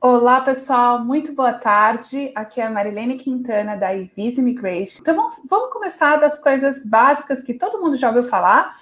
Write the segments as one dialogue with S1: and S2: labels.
S1: Olá, pessoal, muito boa tarde. Aqui é a Marilene Quintana da Ivis Immigration. Então vamos começar das coisas básicas que todo mundo já ouviu falar.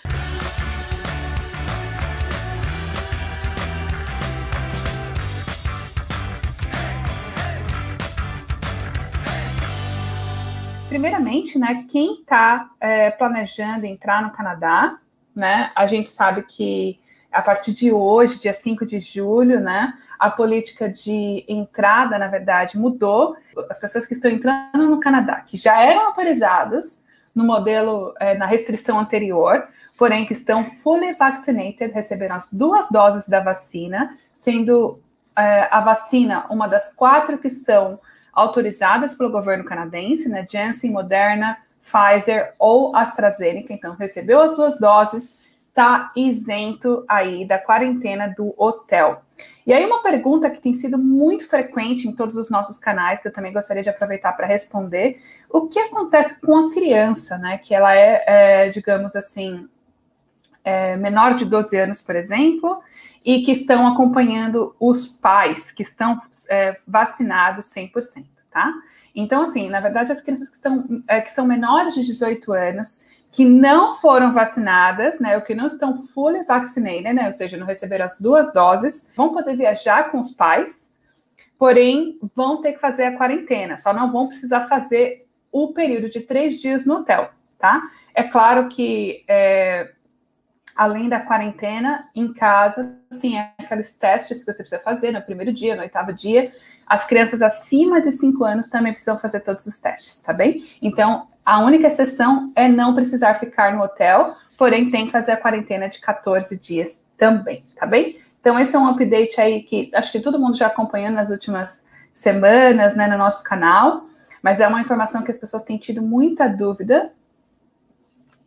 S1: Primeiramente, né, quem está é, planejando entrar no Canadá, né, a gente sabe que a partir de hoje, dia 5 de julho, né, a política de entrada, na verdade, mudou. As pessoas que estão entrando no Canadá, que já eram autorizados no modelo, é, na restrição anterior, porém que estão fully vaccinated, receberam as duas doses da vacina, sendo é, a vacina uma das quatro que são autorizadas pelo governo canadense, né, Janssen, Moderna, Pfizer ou AstraZeneca, então recebeu as duas doses, está isento aí da quarentena do hotel. E aí, uma pergunta que tem sido muito frequente em todos os nossos canais, que eu também gostaria de aproveitar para responder: o que acontece com a criança, né? Que ela é, é digamos assim, é, menor de 12 anos, por exemplo, e que estão acompanhando os pais que estão é, vacinados 100%, tá? Então, assim, na verdade, as crianças que, estão, é, que são menores de 18 anos que não foram vacinadas, né, ou que não estão fully vaccinated, né, ou seja, não receberam as duas doses, vão poder viajar com os pais, porém vão ter que fazer a quarentena, só não vão precisar fazer o período de três dias no hotel, tá? É claro que é, além da quarentena, em casa tem aqueles testes que você precisa fazer no primeiro dia, no oitavo dia. As crianças acima de 5 anos também precisam fazer todos os testes, tá bem? Então, a única exceção é não precisar ficar no hotel, porém tem que fazer a quarentena de 14 dias também, tá bem? Então, esse é um update aí que acho que todo mundo já acompanhou nas últimas semanas, né, no nosso canal, mas é uma informação que as pessoas têm tido muita dúvida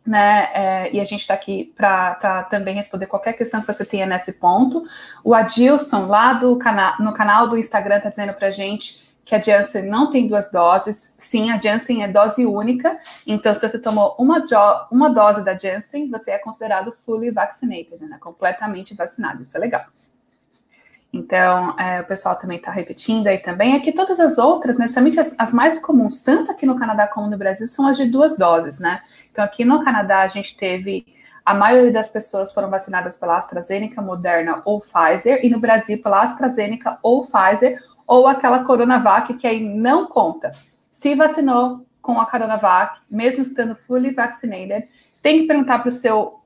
S1: né? É, e a gente está aqui para também responder qualquer questão que você tenha nesse ponto. O Adilson, lá do cana no canal do Instagram, está dizendo para gente que a Janssen não tem duas doses. Sim, a Janssen é dose única. Então, se você tomou uma, uma dose da Janssen, você é considerado fully vaccinated, né? Completamente vacinado. Isso é legal. Então, é, o pessoal também está repetindo aí também. É que todas as outras, né, principalmente as, as, mais comuns, tanto aqui no Canadá como no Brasil, são as de duas doses, né? Então, aqui no Canadá, a gente teve. A maioria das pessoas foram vacinadas pela AstraZeneca, Moderna ou Pfizer, e no Brasil pela AstraZeneca ou Pfizer, ou aquela Coronavac, que aí não conta. Se vacinou com a Coronavac, mesmo estando fully vaccinated, tem que perguntar para o seu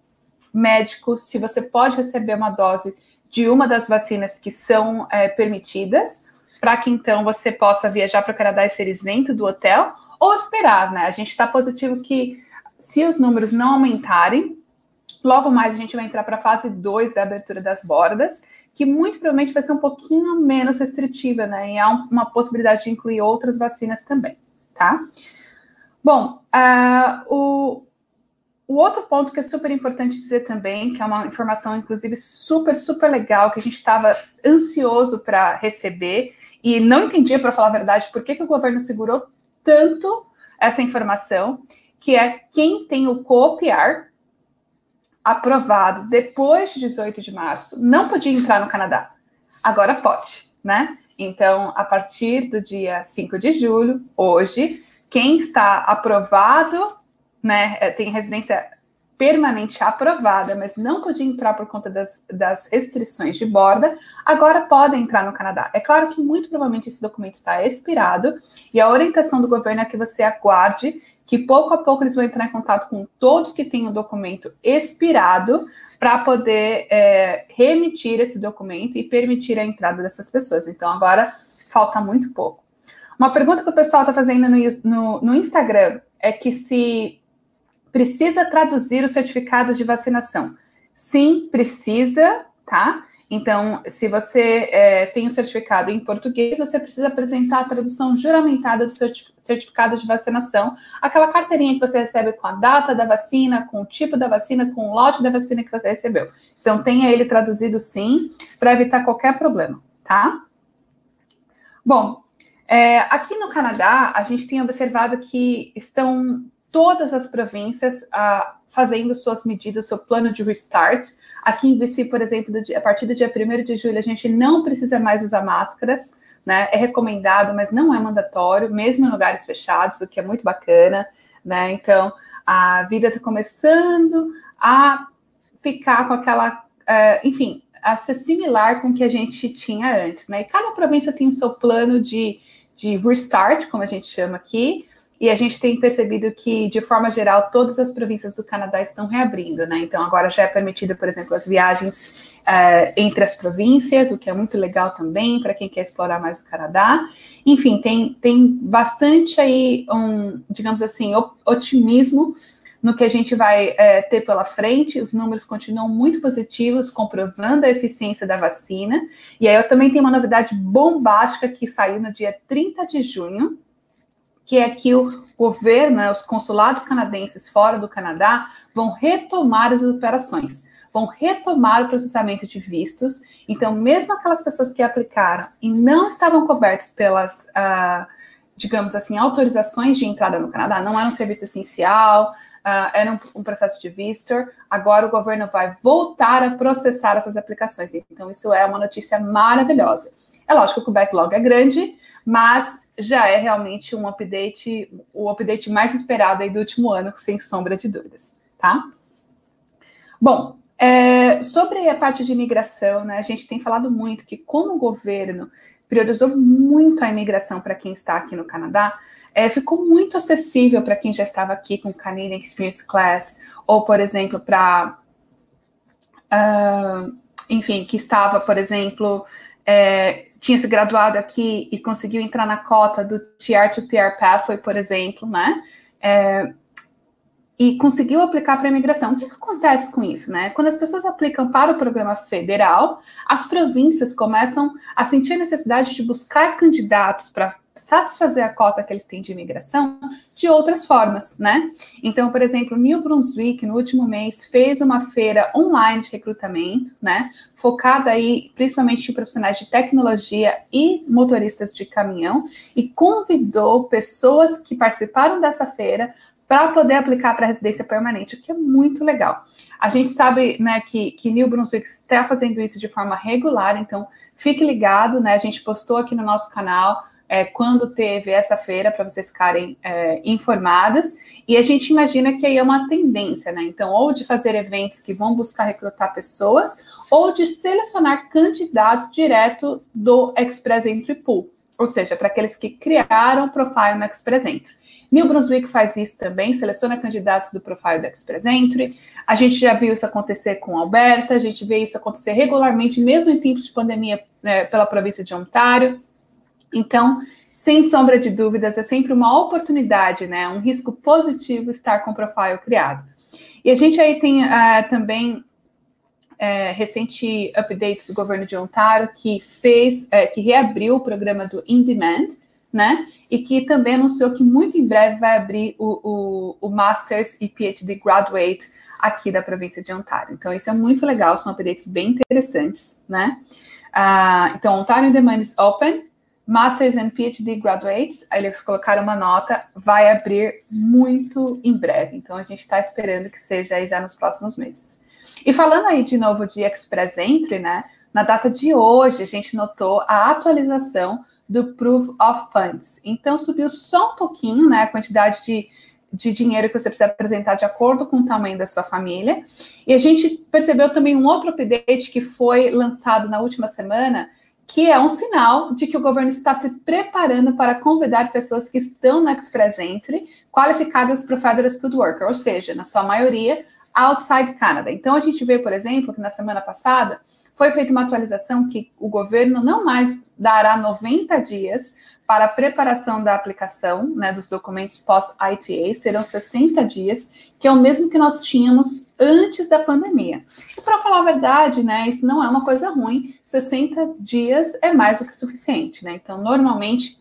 S1: médico se você pode receber uma dose de uma das vacinas que são é, permitidas, para que então você possa viajar para o Canadá e ser isento do hotel, ou esperar, né? A gente está positivo que se os números não aumentarem, logo mais a gente vai entrar para a fase 2 da abertura das bordas, que muito provavelmente vai ser um pouquinho menos restritiva, né? E há uma possibilidade de incluir outras vacinas também, tá? Bom, uh, o, o outro ponto que é super importante dizer também, que é uma informação, inclusive, super, super legal, que a gente estava ansioso para receber e não entendia, para falar a verdade, por que, que o governo segurou tanto essa informação, que é quem tem o copiar aprovado depois de 18 de março não podia entrar no Canadá. Agora pode, né? Então, a partir do dia 5 de julho, hoje, quem está aprovado né, é, tem residência permanente aprovada, mas não podia entrar por conta das, das, restrições de borda, agora podem entrar no Canadá. É claro que muito provavelmente esse documento está expirado e a orientação do governo é que você aguarde que pouco a pouco eles vão entrar em contato com todos que têm o documento expirado para poder é, remitir esse documento e permitir a entrada dessas pessoas. Então agora falta muito pouco. Uma pergunta que o pessoal está fazendo no, no, no Instagram é que se precisa traduzir o certificado de vacinação. Sim, precisa, tá? Então, se você é, tem o um certificado em português, você precisa apresentar a tradução juramentada do certificado de vacinação, aquela carteirinha que você recebe com a data da vacina, com o tipo da vacina, com o lote da vacina que você recebeu. Então, tenha ele traduzido sim, para evitar qualquer problema, tá? Bom, é, aqui no Canadá, a gente tem observado que estão todas as províncias ah, fazendo suas medidas, seu plano de restart. Aqui em VC, por exemplo, a partir do dia 1 de julho, a gente não precisa mais usar máscaras, né? É recomendado, mas não é mandatório, mesmo em lugares fechados, o que é muito bacana, né? Então, a vida está começando a ficar com aquela, uh, enfim, a ser similar com o que a gente tinha antes, né? E cada província tem o seu plano de, de restart, como a gente chama aqui, e a gente tem percebido que, de forma geral, todas as províncias do Canadá estão reabrindo, né? Então, agora já é permitido, por exemplo, as viagens uh, entre as províncias, o que é muito legal também para quem quer explorar mais o Canadá. Enfim, tem, tem bastante aí um, digamos assim, otimismo no que a gente vai é, ter pela frente. Os números continuam muito positivos, comprovando a eficiência da vacina. E aí eu também tenho uma novidade bombástica que saiu no dia 30 de junho, que é que o governo, né, os consulados canadenses fora do Canadá, vão retomar as operações, vão retomar o processamento de vistos. Então, mesmo aquelas pessoas que aplicaram e não estavam cobertas pelas, uh, digamos assim, autorizações de entrada no Canadá, não era um serviço essencial, uh, era um, um, processo de visitor. Agora o governo vai voltar a processar essas aplicações. Então, isso é uma notícia maravilhosa. É lógico que o backlog é grande, mas já é realmente um update, o update mais esperado aí do último ano, sem sombra de dúvidas, tá? Bom, é, sobre a parte de imigração, né, a gente tem falado muito que como o governo priorizou muito a imigração para quem está aqui no Canadá, é, ficou muito acessível para quem já estava aqui com Canadian Experience Class, ou, por exemplo, para. Uh, enfim, que estava, por exemplo, é, tinha se graduado aqui e conseguiu entrar na cota do TR2PR Pathway, por exemplo, né? É, e conseguiu aplicar para a imigração. O que, que, acontece com isso, né? Quando as pessoas aplicam para o programa federal, as províncias começam a sentir a necessidade de buscar candidatos para satisfazer a cota que eles têm de imigração de outras formas, né? Então, por exemplo, New Brunswick, no último mês, fez uma feira online de recrutamento, né? Focada aí principalmente em profissionais de tecnologia e motoristas de caminhão, e convidou pessoas que participaram dessa feira para poder aplicar para residência permanente, o que é muito legal. A gente sabe né, que, que New Brunswick está fazendo isso de forma regular, então fique ligado, né? A gente postou aqui no nosso canal é, quando teve essa feira, para vocês ficarem é, informados. E a gente imagina que aí é uma tendência, né? Então, ou de fazer eventos que vão buscar recrutar pessoas, ou de selecionar candidatos direto do Express Entry Pool, ou seja, para aqueles que criaram o profile no Express Entry. New Brunswick faz isso também, seleciona candidatos do profile do Express Entry. A gente já viu isso acontecer com Alberta, a gente vê isso acontecer regularmente, mesmo em tempos de pandemia, né, pela província de Ontário. Então, sem sombra de dúvidas, é sempre uma oportunidade, né? Um risco positivo estar com o profile criado. E a gente aí tem uh, também uh, recente updates do governo de Ontário que fez, uh, que reabriu o programa do In Demand, né? E que também anunciou que muito em breve vai abrir o, o, o Masters e PhD Graduate aqui da província de Ontário. Então, isso é muito legal, são updates bem interessantes, né? Uh, então, Ontário In Demand is open, Masters and PhD Graduates, aí eles colocaram uma nota, vai abrir muito em breve. Então a gente está esperando que seja aí já nos próximos meses. E falando aí de novo de Express Entry, né? Na data de hoje, a gente notou a atualização do Proof of Funds. Então subiu só um pouquinho, né? A quantidade de, de dinheiro que você precisa apresentar de acordo com o tamanho da sua família. E a gente percebeu também um outro update que foi lançado na última semana que é um sinal de que o governo está se preparando para convidar pessoas que estão no Express Entry qualificadas para o Federal Skilled Worker, ou seja, na sua maioria, outside Canada. Então, a gente vê, por exemplo, que na semana passada foi feita uma atualização que o governo não mais dará 90 dias para a preparação da aplicação né, dos documentos pós-ITA, serão 60 dias, que é o mesmo que nós tínhamos antes da pandemia. E para falar a verdade, né, isso não é uma coisa ruim, 60 dias é mais do que suficiente. Né? Então, normalmente,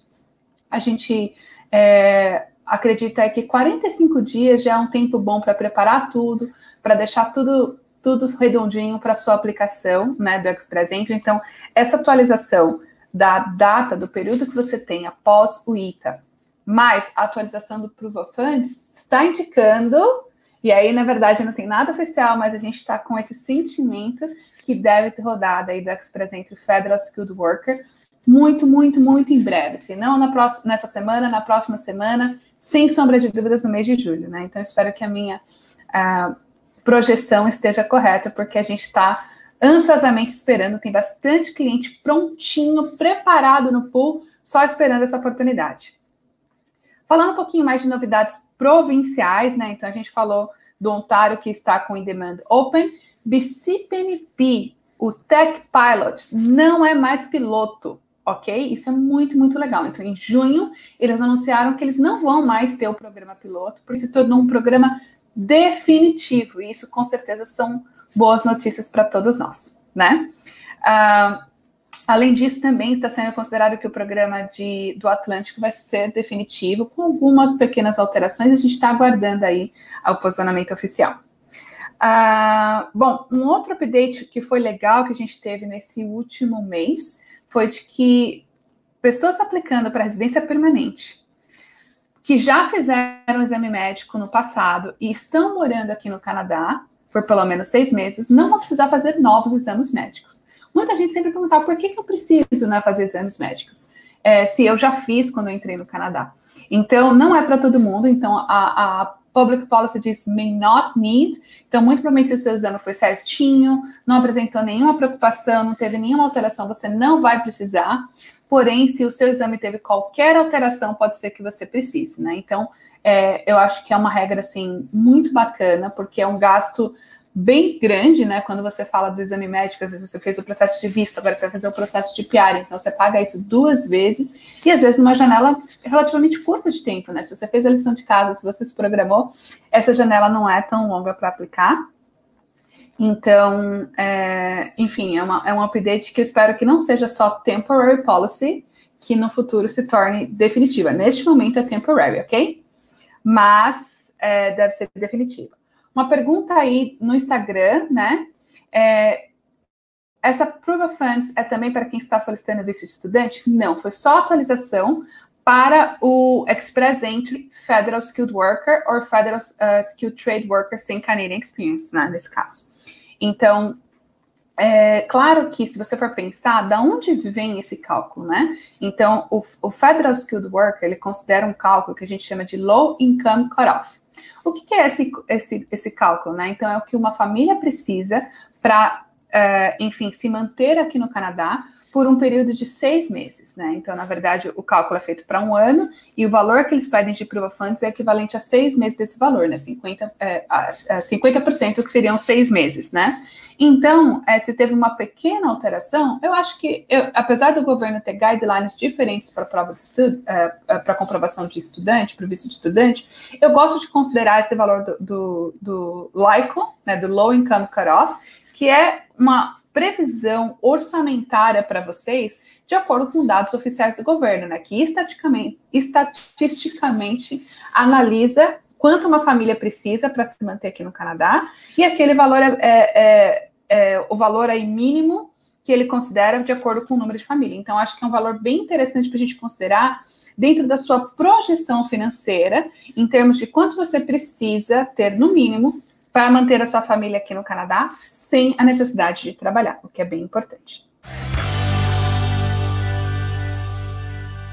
S1: a gente é, acredita que 45 dias já é um tempo bom para preparar tudo, para deixar tudo tudo redondinho para sua aplicação né, do Express Entry. Então, essa atualização da data, do período que você tem após o ITA, mais a atualização do Proof of Funds, está indicando E aí, na verdade, não tem nada oficial, mas a gente está com esse sentimento que deve ter rodado aí do Express Entry Federal Skilled Worker muito, muito, muito em breve. Se não na próxima, nessa semana, na próxima semana, sem sombra de dúvidas no mês de julho, né? Então, espero que a minha uh, projeção esteja correta, porque a gente está ansiosamente esperando, tem bastante cliente prontinho, preparado no pool, só esperando essa oportunidade. Falando um pouquinho mais de novidades provinciais, né? Então a gente falou do Ontário que está com In Demand Open, BCPNP, o Tech Pilot, não é mais piloto, ok? Isso é muito, muito legal. Então, em junho, eles anunciaram que eles não vão mais ter o programa piloto, porque se tornou um programa definitivo. E isso, com certeza, são boas notícias para todos nós, né? Uh, além disso, também está sendo considerado que o programa de, do Atlântico vai ser definitivo, com algumas pequenas alterações. A gente está aguardando aí o posicionamento oficial. Uh, bom, um outro update que foi legal que a gente teve nesse último mês foi de que pessoas aplicando para residência permanente que já fizeram exame médico no passado e estão morando aqui no Canadá por pelo menos seis meses, não vão precisar fazer novos exames médicos. Muita gente sempre perguntava por que, que eu preciso né, fazer exames médicos, é, se eu já fiz quando eu entrei no Canadá. Então, não é para todo mundo. Então, a, a Public Policy diz may not need. Então, muito provavelmente, se o seu exame foi certinho, não apresentou nenhuma preocupação, não teve nenhuma alteração, você não vai precisar. Porém, se o seu exame teve qualquer alteração, pode ser que você precise, né? Então, é, eu acho que é uma regra, assim, muito bacana, porque é um gasto bem grande, né? Quando você fala do exame médico, às vezes você fez o processo de visto, agora você vai fazer o processo de PR, então você paga isso duas vezes, e às vezes numa janela relativamente curta de tempo, né? Se você fez a lição de casa, se você se programou, essa janela não é tão longa para aplicar. Então, é, enfim, é, uma, é um update que eu espero que não seja só temporary policy, que no futuro se torne definitiva. Neste momento é temporary, ok? Mas é, deve ser definitiva. Uma pergunta aí no Instagram, né? É, essa Proof of Funds é também para quem está solicitando visto de estudante? Não, foi só atualização para o Express Entry Federal Skilled Worker ou Federal uh, Skilled Trade Worker sem Canadian Experience, né, nesse caso. Então, é claro que se você for pensar, da onde vem esse cálculo, né? Então, o, o Federal Skilled Worker, ele considera um cálculo que a gente chama de Low Income Cutoff. O que, que é esse, esse, esse cálculo, né? Então, é o que uma família precisa para, é, enfim, se manter aqui no Canadá por um período de seis meses, né? Então, na verdade, o cálculo é feito para um ano e o valor que eles pedem de prova funds é equivalente a seis meses desse valor, né? 50%, é, a, 50 que seriam seis meses, né? Então, é, se teve uma pequena alteração, eu acho que, eu, apesar do governo ter guidelines diferentes para prova de estudo, é, é para comprovação de estudante, para visto de estudante, eu gosto de considerar esse valor do, do, do LICO, né, do Low Income Cutoff, que é uma previsão orçamentária para vocês de acordo com dados oficiais do governo, né, que estatisticamente, analisa quanto uma família precisa para se manter aqui no Canadá e aquele valor é, é, é, é, o valor aí mínimo que ele considera de acordo com o número de família. Então, acho que é um valor bem interessante para a gente considerar dentro da sua projeção financeira, em termos de quanto você precisa ter, no mínimo, para manter a sua família aqui no Canadá sem a necessidade de trabalhar, o que é bem importante.